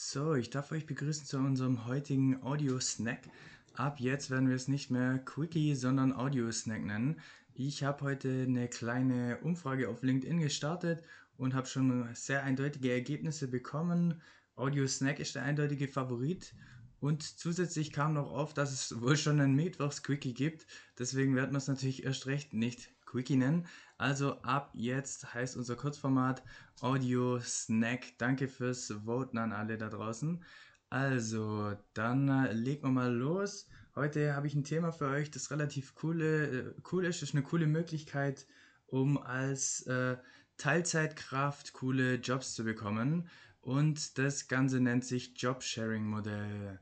So, ich darf euch begrüßen zu unserem heutigen Audio-Snack. Ab jetzt werden wir es nicht mehr Quickie, sondern Audio-Snack nennen. Ich habe heute eine kleine Umfrage auf LinkedIn gestartet und habe schon sehr eindeutige Ergebnisse bekommen. Audio-Snack ist der eindeutige Favorit. Und zusätzlich kam noch auf, dass es wohl schon ein Mittwochs-Quickie gibt. Deswegen werden wir es natürlich erst recht nicht Quickie nennen. Also ab jetzt heißt unser Kurzformat Audio Snack. Danke fürs Voten an alle da draußen. Also, dann äh, legen wir mal los. Heute habe ich ein Thema für euch, das relativ coole, äh, cool ist. Das ist eine coole Möglichkeit, um als äh, Teilzeitkraft coole Jobs zu bekommen. Und das Ganze nennt sich Jobsharing-Modell.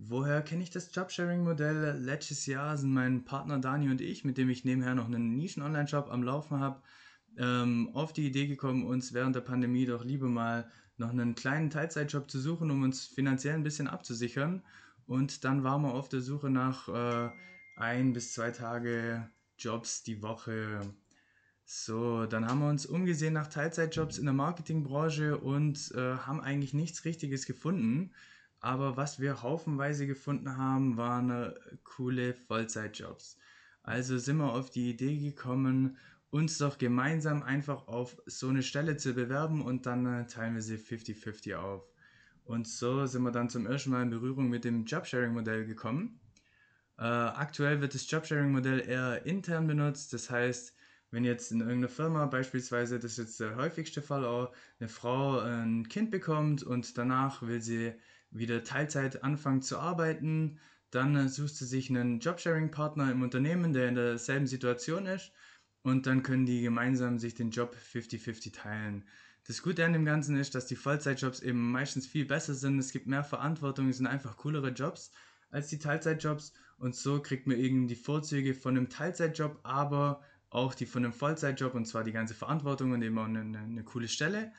Woher kenne ich das Jobsharing-Modell? Letztes Jahr sind mein Partner Dani und ich, mit dem ich nebenher noch einen Nischen-Online-Shop am Laufen habe, ähm, auf die Idee gekommen, uns während der Pandemie doch lieber mal noch einen kleinen Teilzeitjob zu suchen, um uns finanziell ein bisschen abzusichern. Und dann waren wir auf der Suche nach äh, ein bis zwei Tage Jobs die Woche. So, dann haben wir uns umgesehen nach Teilzeitjobs in der Marketingbranche und äh, haben eigentlich nichts Richtiges gefunden. Aber was wir haufenweise gefunden haben, waren äh, coole Vollzeitjobs. Also sind wir auf die Idee gekommen, uns doch gemeinsam einfach auf so eine Stelle zu bewerben und dann äh, teilen wir sie 50-50 auf. Und so sind wir dann zum ersten Mal in Berührung mit dem Jobsharing-Modell gekommen. Äh, aktuell wird das Jobsharing-Modell eher intern benutzt, das heißt, wenn jetzt in irgendeiner Firma beispielsweise, das ist jetzt der häufigste Fall auch, eine Frau ein Kind bekommt und danach will sie wieder Teilzeit anfangen zu arbeiten, dann äh, suchst du sich einen Jobsharing-Partner im Unternehmen, der in derselben Situation ist und dann können die gemeinsam sich den Job 50-50 teilen. Das Gute an dem Ganzen ist, dass die Vollzeitjobs eben meistens viel besser sind, es gibt mehr Verantwortung, es sind einfach coolere Jobs als die Teilzeitjobs und so kriegt man eben die Vorzüge von einem Teilzeitjob, aber auch die von einem Vollzeitjob und zwar die ganze Verantwortung und eben auch eine, eine coole Stelle.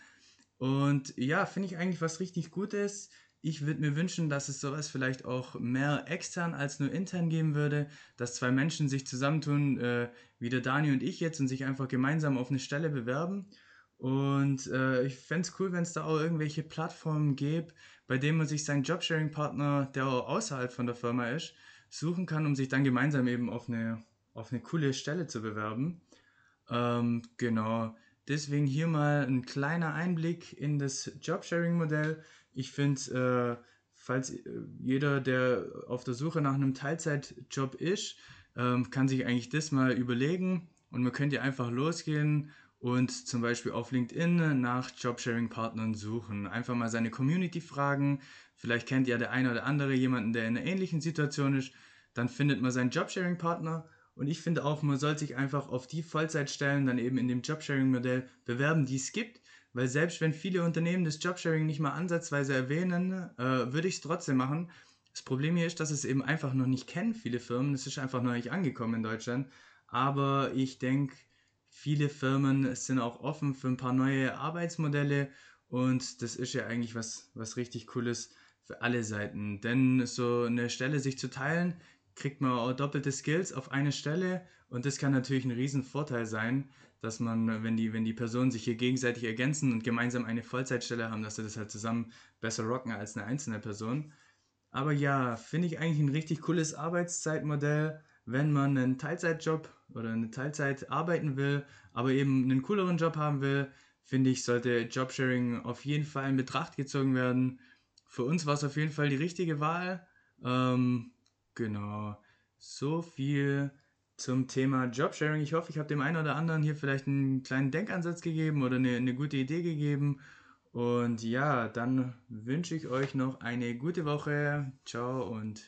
Und ja, finde ich eigentlich was richtig Gutes. Ich würde mir wünschen, dass es sowas vielleicht auch mehr extern als nur intern geben würde, dass zwei Menschen sich zusammentun, äh, wie der Dani und ich jetzt, und sich einfach gemeinsam auf eine Stelle bewerben. Und äh, ich fände es cool, wenn es da auch irgendwelche Plattformen gäbe, bei denen man sich seinen Jobsharing-Partner, der auch außerhalb von der Firma ist, suchen kann, um sich dann gemeinsam eben auf eine, auf eine coole Stelle zu bewerben. Ähm, genau. Deswegen hier mal ein kleiner Einblick in das Jobsharing-Modell. Ich finde, äh, falls äh, jeder, der auf der Suche nach einem Teilzeitjob ist, ähm, kann sich eigentlich das mal überlegen und man könnte einfach losgehen und zum Beispiel auf LinkedIn nach Jobsharing-Partnern suchen. Einfach mal seine Community fragen. Vielleicht kennt ja der eine oder andere jemanden, der in einer ähnlichen Situation ist. Dann findet man seinen Jobsharing-Partner und ich finde auch, man sollte sich einfach auf die Vollzeitstellen dann eben in dem Jobsharing-Modell bewerben, die es gibt. Weil selbst wenn viele Unternehmen das Jobsharing nicht mal ansatzweise erwähnen, äh, würde ich es trotzdem machen. Das Problem hier ist, dass es eben einfach noch nicht kennen, viele Firmen. Es ist einfach noch nicht angekommen in Deutschland. Aber ich denke, viele Firmen sind auch offen für ein paar neue Arbeitsmodelle und das ist ja eigentlich was, was richtig Cooles für alle Seiten. Denn so eine Stelle sich zu teilen, kriegt man doppelte Skills auf eine Stelle und das kann natürlich ein riesen Vorteil sein, dass man, wenn die, wenn die Personen sich hier gegenseitig ergänzen und gemeinsam eine Vollzeitstelle haben, dass sie das halt zusammen besser rocken als eine einzelne Person. Aber ja, finde ich eigentlich ein richtig cooles Arbeitszeitmodell, wenn man einen Teilzeitjob oder eine Teilzeit arbeiten will, aber eben einen cooleren Job haben will, finde ich, sollte Jobsharing auf jeden Fall in Betracht gezogen werden. Für uns war es auf jeden Fall die richtige Wahl. Ähm, Genau. So viel zum Thema Jobsharing. Ich hoffe, ich habe dem einen oder anderen hier vielleicht einen kleinen Denkansatz gegeben oder eine, eine gute Idee gegeben. Und ja, dann wünsche ich euch noch eine gute Woche. Ciao und